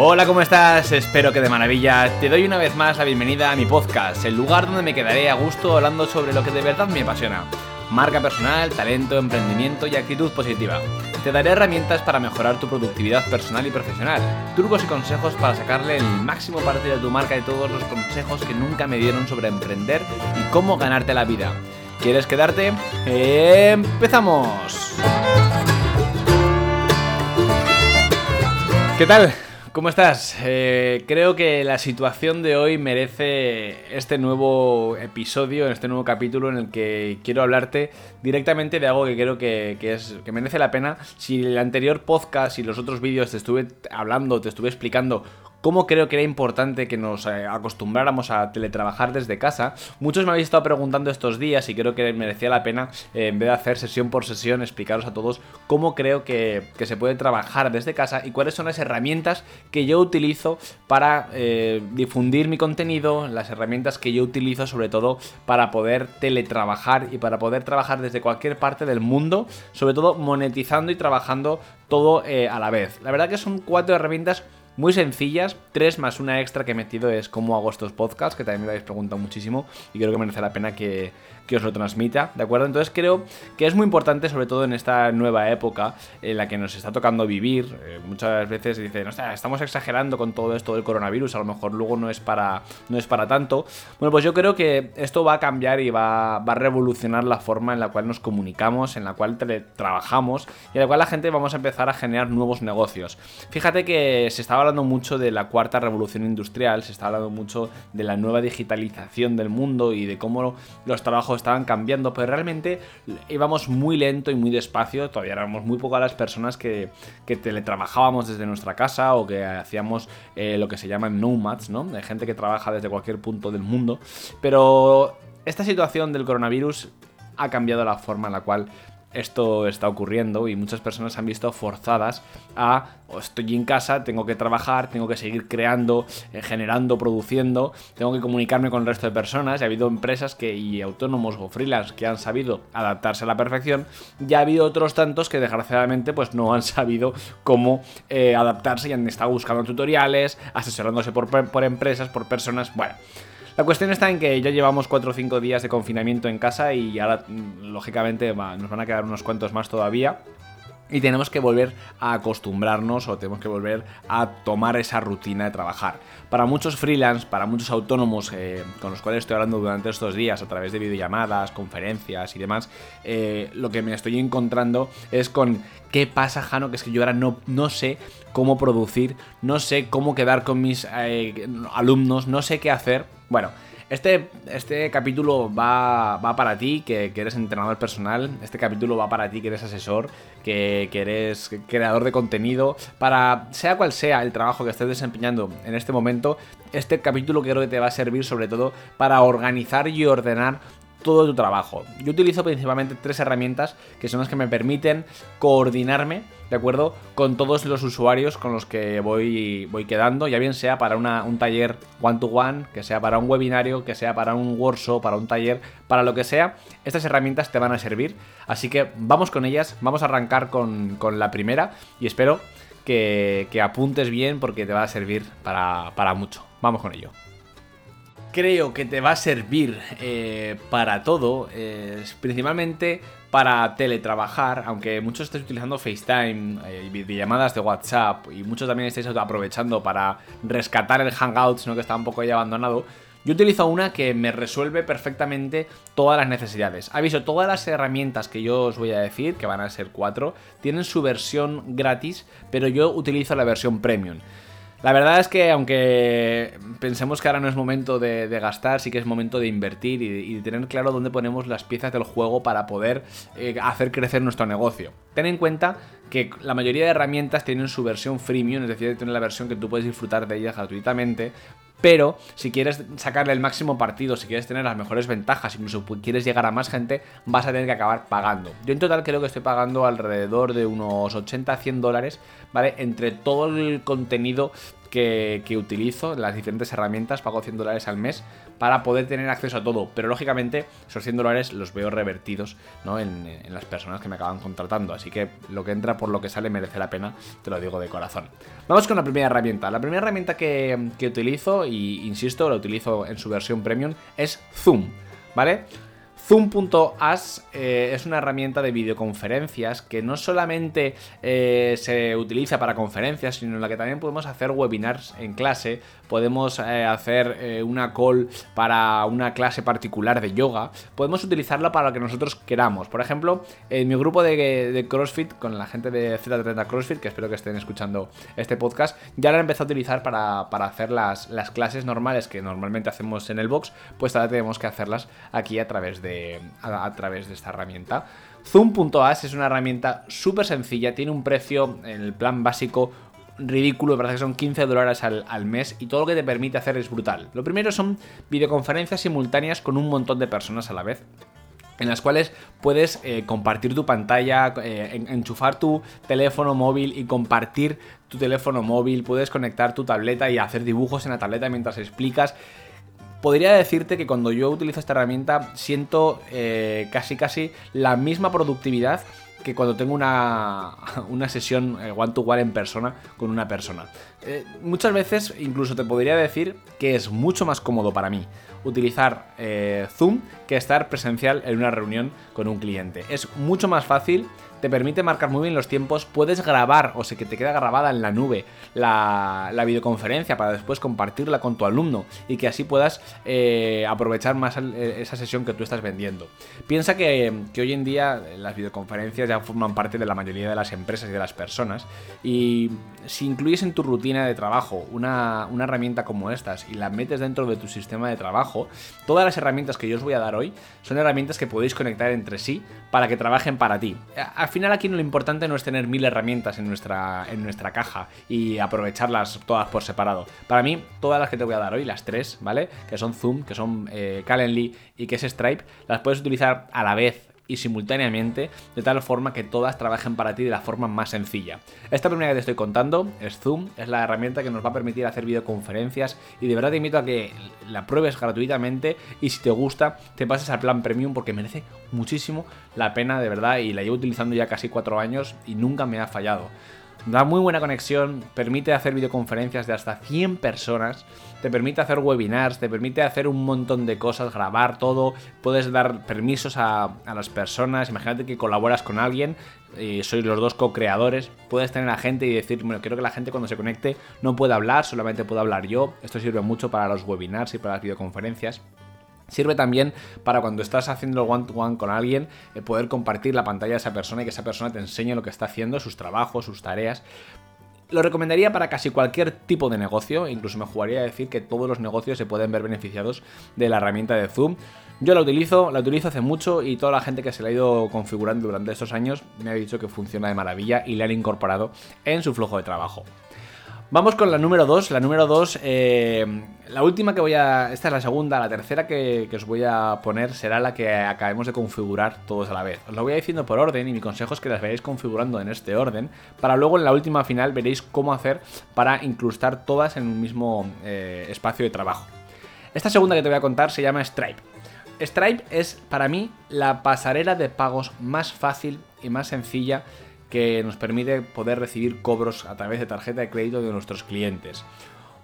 Hola, ¿cómo estás? Espero que de maravilla. Te doy una vez más la bienvenida a mi podcast, el lugar donde me quedaré a gusto hablando sobre lo que de verdad me apasiona. Marca personal, talento, emprendimiento y actitud positiva. Te daré herramientas para mejorar tu productividad personal y profesional, trucos y consejos para sacarle el máximo partido de tu marca y todos los consejos que nunca me dieron sobre emprender y cómo ganarte la vida. ¿Quieres quedarte? ¡Empezamos! ¿Qué tal? ¿Cómo estás? Eh, creo que la situación de hoy merece este nuevo episodio, este nuevo capítulo en el que quiero hablarte directamente de algo que creo que, es, que merece la pena. Si el anterior podcast y los otros vídeos te estuve hablando, te estuve explicando cómo creo que era importante que nos eh, acostumbráramos a teletrabajar desde casa. Muchos me habéis estado preguntando estos días y creo que merecía la pena, eh, en vez de hacer sesión por sesión, explicaros a todos cómo creo que, se puede trabajar desde casa y cuáles son las herramientas que yo utilizo para eh, difundir mi contenido, las herramientas que yo utilizo sobre todo para poder teletrabajar y para poder trabajar desde cualquier parte del mundo, sobre todo monetizando y trabajando todo a la vez. La verdad que son cuatro herramientas muy sencillas. Tres más una extra que he metido es cómo hago estos podcasts, que también me habéis preguntado muchísimo y creo que merece la pena que, que os lo transmita, ¿de acuerdo? Entonces creo que es muy importante, sobre todo en esta nueva época en la que nos está tocando vivir. Eh, muchas veces dicen, sea, estamos exagerando con todo esto del coronavirus, a lo mejor luego no es para, no es para tanto. Bueno, pues yo creo que esto va a cambiar y va, va a revolucionar la forma en la cual nos comunicamos, en la cual trabajamos y en la cual la gente vamos a empezar a generar nuevos negocios. Fíjate que se estaba hablando mucho de la cuarta revolución industrial, se está hablando mucho de la nueva digitalización del mundo y de cómo los trabajos estaban cambiando, pero realmente íbamos muy lento y muy despacio, todavía éramos muy pocas las personas que, que teletrabajábamos desde nuestra casa o que hacíamos eh, lo que se llaman nomads, ¿no? De gente que trabaja desde cualquier punto del mundo, pero esta situación del coronavirus ha cambiado la forma en la cual esto está ocurriendo y muchas personas se han visto forzadas a oh, estoy en casa, tengo que trabajar, tengo que seguir creando, eh, generando, produciendo, tengo que comunicarme con el resto de personas. Y ha habido empresas que, y autónomos o freelance que han sabido adaptarse a la perfección. Y ha habido otros tantos que desgraciadamente pues no han sabido cómo eh, adaptarse y han estado buscando tutoriales, asesorándose por, por empresas, por personas. Bueno. La cuestión está en que ya llevamos 4 o 5 días de confinamiento en casa y ahora, mm, lógicamente, nos van a quedar unos cuantos más todavía. Y tenemos que volver a acostumbrarnos o tenemos que volver a tomar esa rutina de trabajar. Para muchos freelance, para muchos autónomos eh, con los cuales estoy hablando durante estos días a través de videollamadas, conferencias y demás, eh, lo que me estoy encontrando es con qué pasa, Jano, que es que yo ahora no, no sé cómo producir, no sé cómo quedar con mis eh, alumnos, no sé qué hacer bueno, este, este capítulo va, va para ti, que, eres entrenador personal. Este capítulo va para ti, que eres asesor, que, que, eres creador de contenido. Para, sea cual sea el trabajo que estés desempeñando en este momento, este capítulo creo que te va a servir sobre todo para organizar y ordenar todo tu trabajo. Yo utilizo principalmente tres herramientas que son las que me permiten coordinarme, ¿de acuerdo? Con todos los usuarios con los que voy, voy quedando, ya bien sea para un taller one-to-one, que sea para un webinario, que sea para un workshop, para un taller, para lo que sea, estas herramientas te van a servir. Así que vamos con ellas, vamos a arrancar con, la primera y espero que, apuntes bien porque te va a servir para, para mucho. Vamos con ello creo que te va a servir eh, para todo, principalmente para teletrabajar, aunque muchos estéis utilizando FaceTime eh, videollamadas de WhatsApp y muchos también estáis aprovechando para rescatar el Hangouts, ¿no? que está un poco ya abandonado. Yo utilizo una que me resuelve perfectamente todas las necesidades. Aviso, todas las herramientas que yo os voy a decir, que van a ser cuatro, tienen su versión gratis, pero yo utilizo la versión premium. La verdad es que aunque pensemos que ahora no es momento de, gastar, sí que es momento de invertir y, de tener claro dónde ponemos las piezas del juego para poder eh, hacer crecer nuestro negocio. Ten en cuenta que la mayoría de herramientas tienen su versión freemium, es decir, tienen la versión que tú puedes disfrutar de ellas gratuitamente, pero si quieres sacarle el máximo partido, si quieres tener las mejores ventajas, incluso quieres llegar a más gente, vas a tener que acabar pagando. Yo en total creo que estoy pagando alrededor de unos 80 a 100 dólares, ¿vale? Entre todo el contenido que, utilizo, las diferentes herramientas, pago 100 dólares al mes para poder tener acceso a todo. Pero lógicamente esos 100 dólares los veo revertidos ¿no? en, las personas que me acaban contratando. Así que lo que entra por lo que sale merece la pena, te lo digo de corazón. Vamos con la primera herramienta. La primera herramienta que, que utilizo, y insisto, la utilizo en su versión premium, es Zoom. ¿Vale? Zoom.as eh, es una herramienta de videoconferencias que no solamente eh, se utiliza para conferencias, sino en la que también podemos hacer webinars en clase, podemos eh, hacer una call para una clase particular de yoga, podemos utilizarla para lo que nosotros queramos. Por ejemplo, en mi grupo de, CrossFit, con la gente de Z30 CrossFit, que espero que estén escuchando este podcast, ya la han empezado a utilizar para, hacer las, las clases normales que normalmente hacemos en el box, pues ahora tenemos que hacerlas aquí a través de a, través de esta herramienta. Zoom.as es una herramienta súper sencilla, tiene un precio en el plan básico ridículo, me parece que son 15 dólares al, mes y todo lo que te permite hacer es brutal. Lo primero son videoconferencias simultáneas con un montón de personas a la vez en las cuales puedes eh, compartir tu pantalla, eh, enchufar tu teléfono móvil y compartir tu teléfono móvil, puedes conectar tu tableta y hacer dibujos en la tableta mientras explicas podría decirte que cuando yo utilizo esta herramienta siento eh, casi casi la misma productividad que cuando tengo una, una sesión eh, one to one en persona con una persona. Eh, muchas veces incluso te podría decir que es mucho más cómodo para mí utilizar Zoom que estar presencial en una reunión con un cliente. Es mucho más fácil te permite marcar muy bien los tiempos, puedes grabar o sea que te queda grabada en la nube la, videoconferencia para después compartirla con tu alumno y que así puedas eh, aprovechar más esa sesión que tú estás vendiendo. Piensa que, hoy en día las videoconferencias ya forman parte de la mayoría de las empresas y de las personas y si incluyes en tu rutina de trabajo una, herramienta como estas y la metes dentro de tu sistema de trabajo, todas las herramientas que yo os voy a dar hoy son herramientas que podéis conectar entre sí para que trabajen para ti al final aquí lo importante no es tener mil herramientas en nuestra, en nuestra caja y aprovecharlas todas por separado. Para mí, todas las que te voy a dar hoy, las tres, ¿vale? Que son Zoom, que son eh, Calendly y que es Stripe, las puedes utilizar a la vez y simultáneamente, de tal forma que todas trabajen para ti de la forma más sencilla. Esta primera que te estoy contando es Zoom, es la herramienta que nos va a permitir hacer videoconferencias y de verdad te invito a que la pruebes gratuitamente y si te gusta te pases al plan premium porque merece muchísimo la pena de verdad y la llevo utilizando ya casi cuatro años y nunca me ha fallado. Da muy buena conexión, permite hacer videoconferencias de hasta 100 personas, te permite hacer webinars, te permite hacer un montón de cosas, grabar todo, puedes dar permisos a, las personas, imagínate que colaboras con alguien, y sois los dos co-creadores, puedes tener a gente y decir, bueno, quiero que la gente cuando se conecte no pueda hablar, solamente puedo hablar yo, esto sirve mucho para los webinars y para las videoconferencias. Sirve también para cuando estás haciendo one-to-one con alguien, eh, poder compartir la pantalla de esa persona y que esa persona te enseñe lo que está haciendo, sus trabajos, sus tareas. Lo recomendaría para casi cualquier tipo de negocio, incluso me jugaría a decir que todos los negocios se pueden ver beneficiados de la herramienta de Zoom. Yo la utilizo, la utilizo hace mucho y toda la gente que se la ha ido configurando durante estos años me ha dicho que funciona de maravilla y le han incorporado en su flujo de trabajo. Vamos con la número 2. La número 2, eh, la última que voy a. Esta es la segunda, la tercera que, os voy a poner será la que acabemos de configurar todos a la vez. Os lo voy a diciendo por orden y mi consejo es que las veáis configurando en este orden. Para luego en la última final veréis cómo hacer para incrustar todas en un mismo eh, espacio de trabajo. Esta segunda que te voy a contar se llama Stripe. Stripe es para mí la pasarela de pagos más fácil y más sencilla que nos permite poder recibir cobros a través de tarjeta de crédito de nuestros clientes.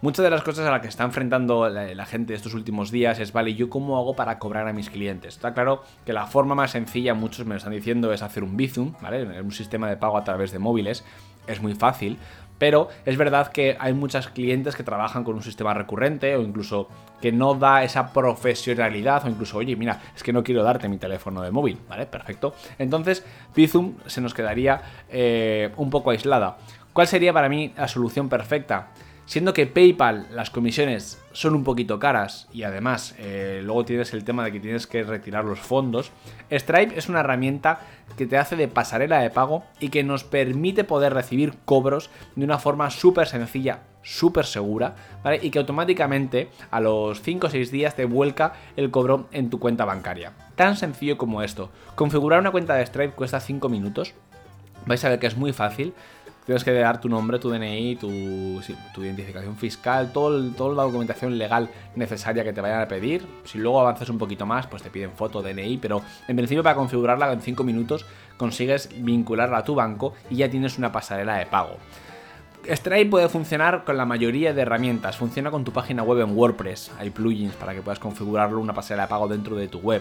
Muchas de las cosas a las que está enfrentando la, gente estos últimos días es, vale, ¿yo cómo hago para cobrar a mis clientes? Está claro que la forma más sencilla, muchos me lo están diciendo, es hacer un Bizum, ¿vale? Un sistema de pago a través de móviles. Es muy fácil, pero es verdad que hay muchos clientes que trabajan con un sistema recurrente o incluso que no da esa profesionalidad o incluso, oye, mira, es que no quiero darte mi teléfono de móvil, ¿vale? Perfecto. Entonces, Bizum se nos quedaría eh, un poco aislada. ¿Cuál sería para mí la solución perfecta? Siendo que PayPal, las comisiones son un poquito caras y además eh, luego tienes el tema de que tienes que retirar los fondos, Stripe es una herramienta que te hace de pasarela de pago y que nos permite poder recibir cobros de una forma súper sencilla, súper segura, ¿vale? Y que automáticamente a los 5 o 6 días te vuelca el cobro en tu cuenta bancaria. Tan sencillo como esto. Configurar una cuenta de Stripe cuesta 5 minutos. Vais a ver que es muy fácil tienes que dar tu nombre, tu DNI, tu, identificación fiscal, todo toda la documentación legal necesaria que te vayan a pedir. Si luego avanzas un poquito más, pues te piden foto, DNI, pero en principio para configurarla en 5 minutos consigues vincularla a tu banco y ya tienes una pasarela de pago. Stripe puede funcionar con la mayoría de herramientas. Funciona con tu página web en WordPress. Hay plugins para que puedas configurarlo una pasarela de pago dentro de tu web.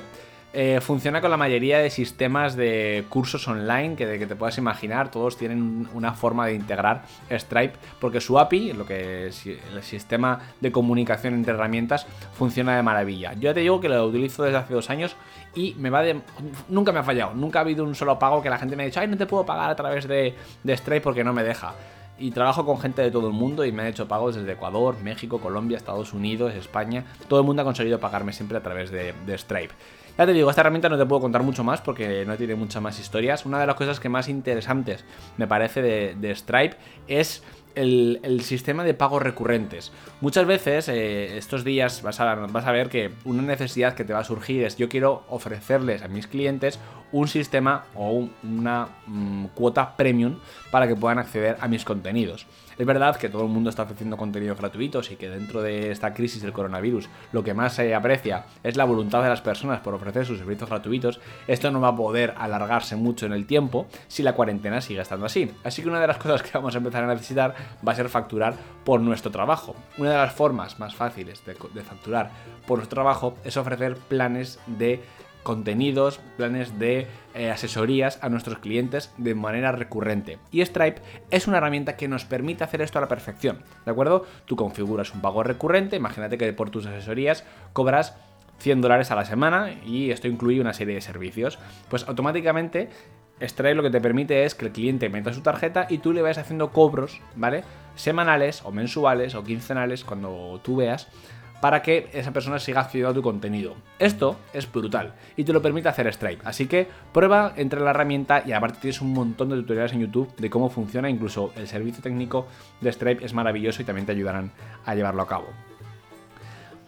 Eh, funciona con la mayoría de sistemas de cursos online que, te puedas imaginar. Todos tienen una forma de integrar Stripe porque su API, lo que es el sistema de comunicación entre herramientas, funciona de maravilla. Yo ya te digo que lo utilizo desde hace dos años y me va de... Nunca me ha fallado. Nunca ha habido un solo pago que la gente me ha dicho, ay, no te puedo pagar a través de Stripe porque no me deja y trabajo con gente de todo el mundo y me han hecho pagos desde Ecuador, México, Colombia, Estados Unidos, España. Todo el mundo ha conseguido pagarme siempre a través de, Stripe. Ya te digo, esta herramienta no te puedo contar mucho más porque no tiene muchas más historias. Una de las cosas que más interesantes me parece de Stripe es el, sistema de pagos recurrentes. Muchas veces, eh, estos días vas a, ver que una necesidad que te va a surgir es yo quiero ofrecerles a mis clientes un sistema o una mm, cuota premium para que puedan acceder a mis contenidos. Es verdad que todo el mundo está ofreciendo contenidos gratuitos y que dentro de esta crisis del coronavirus lo que más se aprecia es la voluntad de las personas por ofrecer sus servicios gratuitos. Esto no va a poder alargarse mucho en el tiempo si la cuarentena sigue estando así. Así que una de las cosas que vamos a empezar a necesitar va a ser facturar por nuestro trabajo. Una de las formas más fáciles de, de facturar por nuestro trabajo es ofrecer planes de contenidos, planes de eh, asesorías a nuestros clientes de manera recurrente. Y Stripe es una herramienta que nos permite hacer esto a la perfección, ¿de acuerdo? Tú configuras un pago recurrente, imagínate que por tus asesorías cobras 100 dólares a la semana y esto incluye una serie de servicios. Pues automáticamente Stripe lo que te permite es que el cliente meta su tarjeta y tú le vayas haciendo cobros, ¿vale? Semanales o mensuales o quincenales cuando tú veas para que esa persona siga accediendo a tu contenido. Esto es brutal y te lo permite hacer Stripe. Así que prueba, entre la herramienta y aparte tienes un montón de tutoriales en YouTube de cómo funciona. Incluso el servicio técnico de Stripe es maravilloso y también te ayudarán a llevarlo a cabo.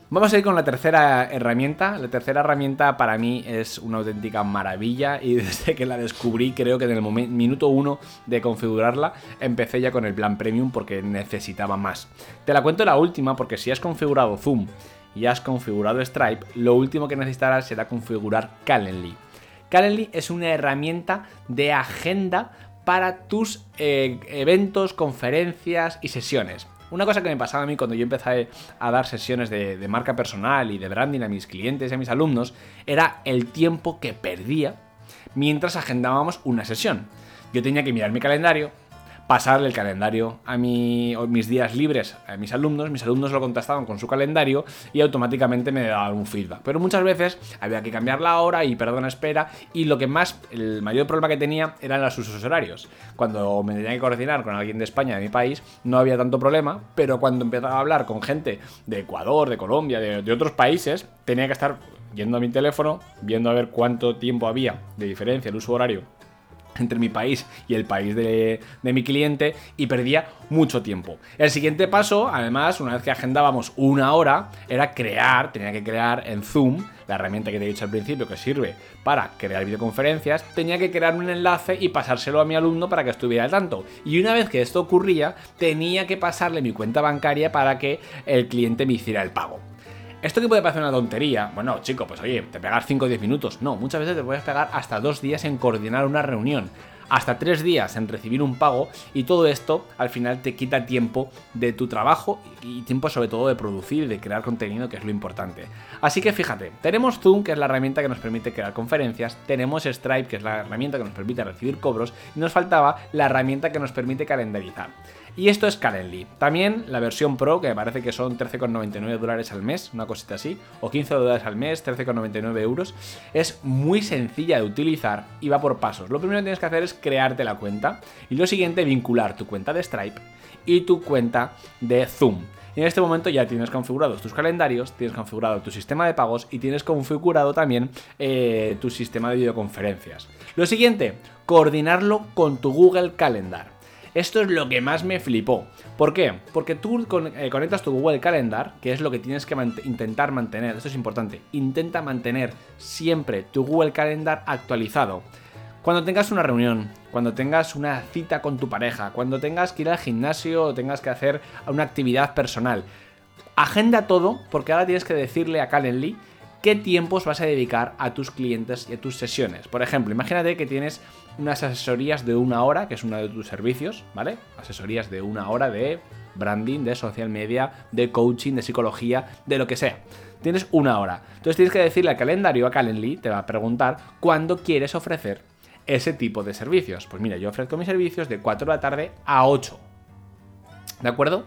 Vamos a ir con la tercera herramienta. La tercera herramienta para mí es una auténtica maravilla y desde que la descubrí creo que en el minuto uno de configurarla empecé ya con el plan premium porque necesitaba más. Te la cuento la última porque si has configurado Zoom y has configurado Stripe, lo último que necesitarás será configurar Calendly. Calendly es una herramienta de agenda para tus eh, eventos, conferencias y sesiones. Una cosa que me pasaba a mí cuando yo empecé a dar sesiones de, marca personal y de branding a mis clientes y a mis alumnos era el tiempo que perdía mientras agendábamos una sesión. Yo tenía que mirar mi calendario, pasarle el calendario a mis días libres a mis alumnos, mis alumnos lo contestaban con su calendario y automáticamente me daban un feedback. Pero muchas veces había que cambiar la hora y perdón espera y lo que más, el mayor problema que tenía eran los usos horarios. Cuando me tenía que coordinar con alguien de España, de mi país, no había tanto problema, pero cuando empezaba a hablar con gente de Ecuador, de Colombia, de, de otros países, tenía que estar yendo a mi teléfono, viendo a ver cuánto tiempo había de diferencia el uso horario entre mi país y el país de, mi cliente y perdía mucho tiempo. El siguiente paso, además, una vez que agendábamos una hora, era crear, tenía que crear en Zoom, la herramienta que te he dicho al principio que sirve para crear videoconferencias, tenía que crear un enlace y pasárselo a mi alumno para que estuviera al tanto. Y una vez que esto ocurría, tenía que pasarle mi cuenta bancaria para que el cliente me hiciera el pago. Esto que puede parecer una tontería, bueno, chico, pues oye, te pegar 5 o 10 minutos. No, muchas veces te puedes pegar hasta 2 días en coordinar una reunión hasta 3 días en recibir un pago y todo esto al final te quita tiempo de tu trabajo y tiempo sobre todo de producir y de crear contenido que es lo importante. Así que fíjate, tenemos Zoom que es la herramienta que nos permite crear conferencias, tenemos Stripe que es la herramienta que nos permite recibir cobros y nos faltaba la herramienta que nos permite calendarizar. Y esto es Calendly. También la versión Pro, que me parece que son 13,99 dólares al mes, una cosita así, o 15 dólares al mes, 13,99 euros, es muy sencilla de utilizar y va por pasos. Lo primero que tienes que hacer es crearte la cuenta y lo siguiente, vincular tu cuenta de Stripe y tu cuenta de Zoom. Y en este momento ya tienes configurados tus calendarios, tienes configurado tu sistema de pagos y tienes configurado también eh, tu sistema de videoconferencias. Lo siguiente, coordinarlo con tu Google Calendar. Esto es lo que más me flipó. ¿Por qué? Porque tú eh, conectas tu Google Calendar, que es lo que tienes que intentar mantener. Esto es importante. Intenta mantener siempre tu Google Calendar actualizado. Cuando tengas una reunión, cuando tengas una cita con tu pareja, cuando tengas que ir al gimnasio o tengas que hacer una actividad personal, agenda todo porque ahora tienes que decirle a Calendly qué tiempos vas a dedicar a tus clientes y a tus sesiones. Por ejemplo, imagínate que tienes unas asesorías de una hora, que es uno de tus servicios, ¿vale? Asesorías de una hora de branding, de social media, de coaching, de psicología, de lo que sea. Tienes una hora. Entonces tienes que decirle al calendario, a Calendly, te va a preguntar cuándo quieres ofrecer ese tipo de servicios. Pues mira, yo ofrezco mis servicios de 4 de la tarde a 8. ¿De acuerdo?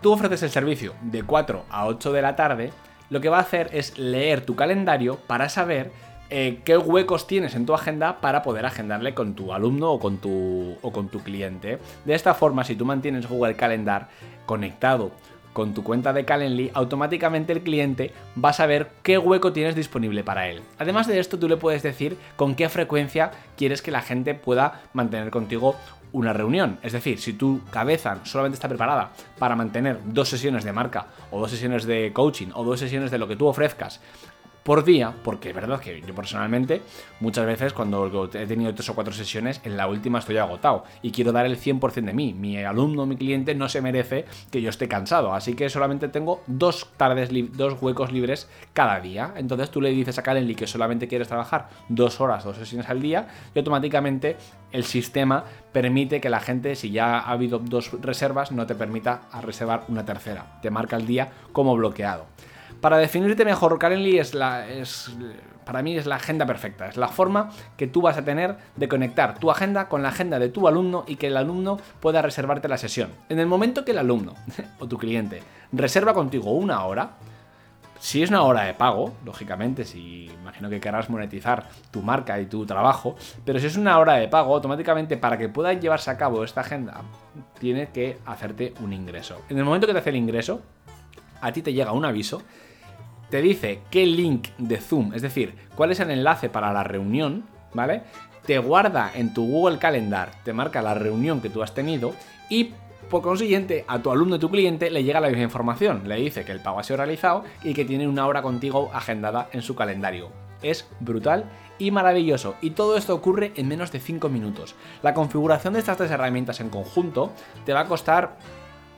Tú ofreces el servicio de 4 a 8 de la tarde, lo que va a hacer es leer tu calendario para saber eh, qué huecos tienes en tu agenda para poder agendarle con tu alumno o con tu, o con tu cliente. De esta forma, si tú mantienes Google Calendar conectado con tu cuenta de Calendly, automáticamente el cliente va a saber qué hueco tienes disponible para él. Además de esto, tú le puedes decir con qué frecuencia quieres que la gente pueda mantener contigo una reunión. Es decir, si tu cabeza solamente está preparada para mantener dos sesiones de marca o dos sesiones de coaching o dos sesiones de lo que tú ofrezcas por día, porque es verdad que yo personalmente muchas veces cuando he tenido tres o cuatro sesiones, en la última estoy agotado y quiero dar el 100% de mí. Mi alumno, mi cliente no se merece que yo esté cansado, así que solamente tengo dos tardes, dos huecos libres cada día. Entonces tú le dices a Calendly que solamente quieres trabajar dos horas, dos sesiones al día y automáticamente el sistema permite que la gente, si ya ha habido dos reservas, no te permita reservar una tercera. Te marca el día como bloqueado. Para definirte mejor, Calendly es la, es, para mí es la agenda perfecta, es la forma que tú vas a tener de conectar tu agenda con la agenda de tu alumno y que el alumno pueda reservarte la sesión. En el momento que el alumno o tu cliente reserva contigo una hora, si es una hora de pago, lógicamente, si imagino que querrás monetizar tu marca y tu trabajo, pero si es una hora de pago, automáticamente para que pueda llevarse a cabo esta agenda, tiene que hacerte un ingreso. En el momento que te hace el ingreso, a ti te llega un aviso te dice qué link de Zoom, es decir, cuál es el enlace para la reunión, ¿vale? Te guarda en tu Google Calendar, te marca la reunión que tú has tenido y por consiguiente, a tu alumno, tu cliente, le llega la misma información. Le dice que el pago ha sido realizado y que tiene una hora contigo agendada en su calendario. Es brutal y maravilloso. Y todo esto ocurre en menos de 5 minutos. La configuración de estas tres herramientas en conjunto te va a costar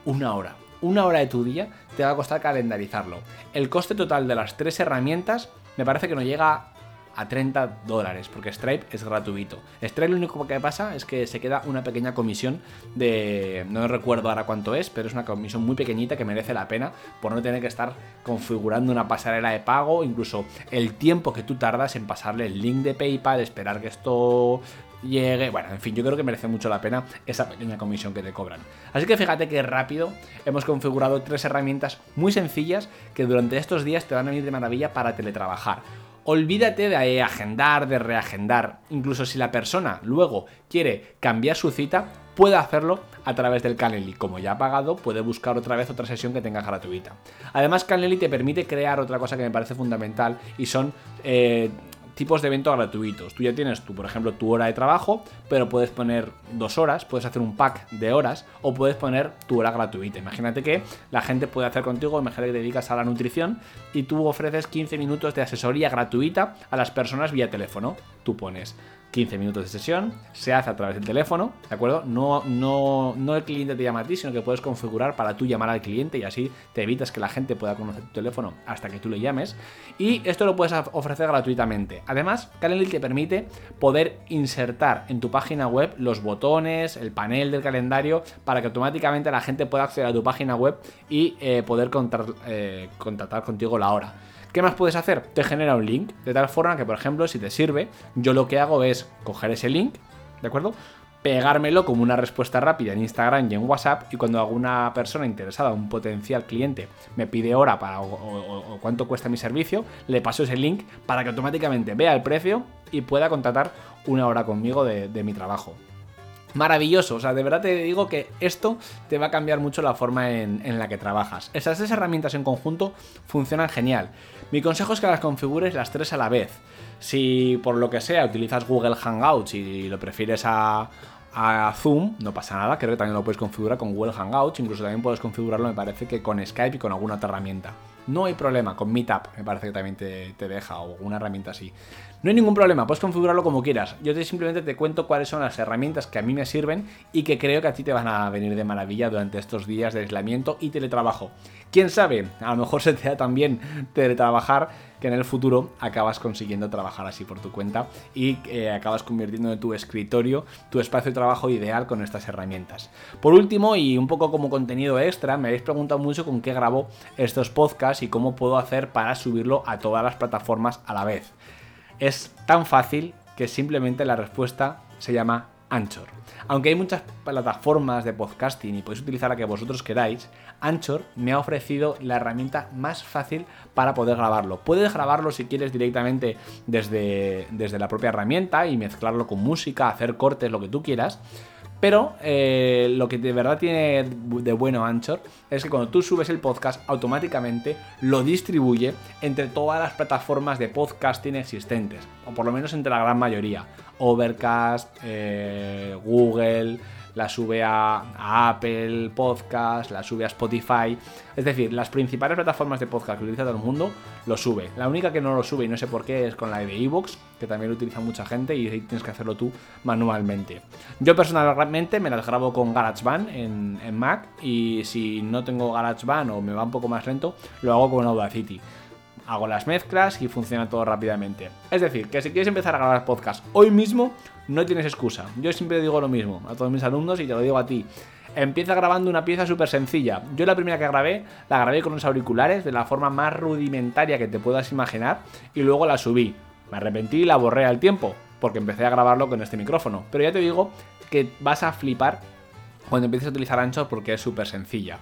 una hora una hora de tu día te va a costar calendarizarlo. El coste total de las tres herramientas me parece que no llega a 30 dólares, porque Stripe es gratuito. Stripe lo único que pasa es que se queda una pequeña comisión de... no recuerdo ahora cuánto es, pero es una comisión muy pequeñita que merece la pena por no tener que estar configurando una pasarela de pago, incluso el tiempo que tú tardas en pasarle el link de PayPal, esperar que esto llegue. Bueno, en fin, yo creo que merece mucho la pena esa pequeña comisión que te cobran. Así que fíjate que rápido hemos configurado tres herramientas muy sencillas que durante estos días te van a venir de maravilla para teletrabajar. Olvídate de agendar, de reagendar. Incluso si la persona luego quiere cambiar su cita, puede hacerlo a través del Calendly. Como ya ha pagado, puede buscar otra vez otra sesión que tenga gratuita. Además, Calendly te permite crear otra cosa que me parece fundamental y son eh, tipos de eventos gratuitos. Tú ya tienes, tú, por ejemplo, tu hora de trabajo, pero puedes poner dos horas, puedes hacer un pack de horas o puedes poner tu hora gratuita. Imagínate que la gente puede hacer contigo, imagínate que te dedicas a la nutrición y tú ofreces 15 minutos de asesoría gratuita a las personas vía teléfono. Tú pones 15 minutos de sesión, se hace a través del teléfono, ¿de acuerdo? No, no, no el cliente te llama a ti, sino que puedes configurar para tú llamar al cliente y así te evitas que la gente pueda conocer tu teléfono hasta que tú le llames. Y esto lo puedes ofrecer gratuitamente. Además, Calendly te permite poder insertar en tu página web los botones, el panel del calendario, para que automáticamente la gente pueda acceder a tu página web y eh, poder eh, contratar contigo la hora. ¿Qué más puedes hacer? Te genera un link, de tal forma que, por ejemplo, si te sirve, yo lo que hago es coger ese link, ¿de acuerdo? Pegármelo como una respuesta rápida en Instagram y en WhatsApp y cuando alguna persona interesada, un potencial cliente, me pide hora para o, cuánto cuesta mi servicio, le paso ese link para que automáticamente vea el precio y pueda contratar una hora conmigo de, mi trabajo maravilloso. O sea, de verdad te digo que esto te va a cambiar mucho la forma en, en, la que trabajas. Esas tres herramientas en conjunto funcionan genial. Mi consejo es que las configures las tres a la vez. Si por lo que sea utilizas Google Hangouts y lo prefieres a, Zoom, no pasa nada, creo que también lo puedes configurar con Google Hangouts, incluso también puedes configurarlo, me parece que con Skype y con alguna otra herramienta. No hay problema. Con Meetup me parece que también te, te deja o una herramienta así. No hay ningún problema, puedes configurarlo como quieras. Yo te simplemente te cuento cuáles son las herramientas que a mí me sirven y que creo que a ti te van a venir de maravilla durante estos días de aislamiento y teletrabajo. Quién sabe, a lo mejor se te da también teletrabajar que en el futuro acabas consiguiendo trabajar así por tu cuenta y eh, acabas convirtiendo en tu escritorio tu espacio de trabajo ideal con estas herramientas. Por último, y un poco como contenido extra, me habéis preguntado mucho con qué grabo estos podcasts y cómo puedo hacer para subirlo a todas las plataformas a la vez. Es tan fácil que simplemente la respuesta se llama Anchor. Aunque hay muchas plataformas de podcasting y podéis utilizar la que vosotros queráis, Anchor me ha ofrecido la herramienta más fácil para poder grabarlo. Puedes grabarlo si quieres directamente desde, desde la propia herramienta y mezclarlo con música, hacer cortes, lo que tú quieras. Pero eh, lo que de verdad tiene de bueno Anchor es que cuando tú subes el podcast, automáticamente lo distribuye entre todas las plataformas de podcasting existentes, o por lo menos entre la gran mayoría. Overcast, eh, Google, la sube a, Apple Podcast, la sube a Spotify. Es decir, las principales plataformas de podcast que utiliza todo el mundo lo sube. La única que no lo sube y no sé por qué es con la de Evox, que también lo utiliza mucha gente y tienes que hacerlo tú manualmente. Yo personalmente me las grabo con GarageBand en, en Mac y si no tengo GarageBand o me va un poco más lento, lo hago con Audacity hago las mezclas y funciona todo rápidamente. Es decir, que si quieres empezar a grabar podcast hoy mismo, no tienes excusa. Yo siempre digo lo mismo a todos mis alumnos y te lo digo a ti. Empieza grabando una pieza súper sencilla. Yo la primera que grabé, la grabé con los auriculares de la forma más rudimentaria que te puedas imaginar y luego la subí. Me arrepentí y la borré al tiempo, porque empecé a grabarlo con este micrófono. Pero ya te digo que vas a flipar cuando empieces a utilizar Anchor porque es súper sencilla.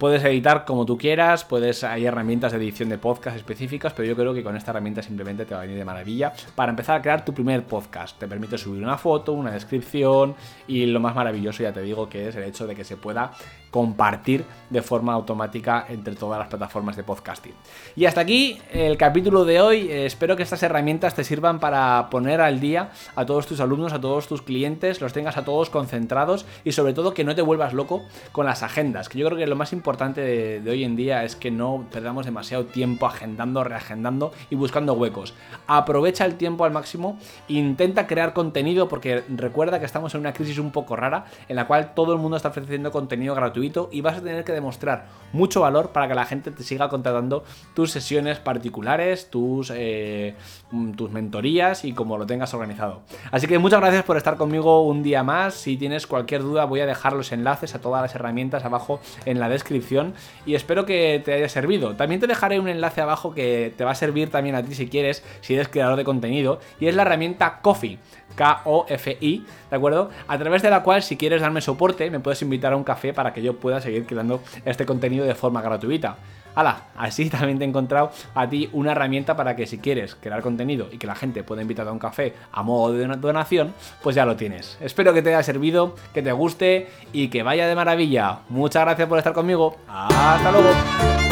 Puedes editar como tú quieras, puedes hay herramientas de edición de podcast específicas, pero yo creo que con esta herramienta simplemente te va a venir de maravilla para empezar a crear tu primer podcast. Te permite subir una foto, una descripción y lo más maravilloso ya te digo que es el hecho de que se pueda compartir de forma automática entre todas las plataformas de podcasting. Y hasta aquí el capítulo de hoy. Espero que estas herramientas te sirvan para poner al día a todos tus alumnos, a todos tus clientes, los tengas a todos concentrados y sobre todo que no te vuelvas loco con las agendas, que yo creo que lo más importante importante de, hoy en día es que no perdamos demasiado tiempo agendando, reagendando y buscando huecos. Aprovecha el tiempo al máximo, intenta crear contenido porque recuerda que estamos en una crisis un poco rara en la cual todo el mundo está ofreciendo contenido gratuito y vas a tener que demostrar mucho valor para que la gente te siga contratando tus sesiones particulares, tus, eh, mm, tus mentorías y como lo tengas organizado. Así que muchas gracias por estar conmigo un día más. Si tienes cualquier duda voy a dejar los enlaces a todas las herramientas abajo en la descripción y espero que te haya servido. También te dejaré un enlace abajo que te va a servir también a ti si quieres, si eres creador de contenido, y es la herramienta Coffee. K-O-F-I, ¿de acuerdo? A través de la cual, si quieres darme soporte, me puedes invitar a un café para que yo pueda seguir creando este contenido de forma gratuita. ¡Hala! Así también te he encontrado a ti una herramienta para que si quieres crear contenido y que la gente pueda invitarte a un café a modo de donación, pues ya lo tienes. Espero que te haya servido, que te guste y que vaya de maravilla. Muchas gracias por estar conmigo. Hasta luego.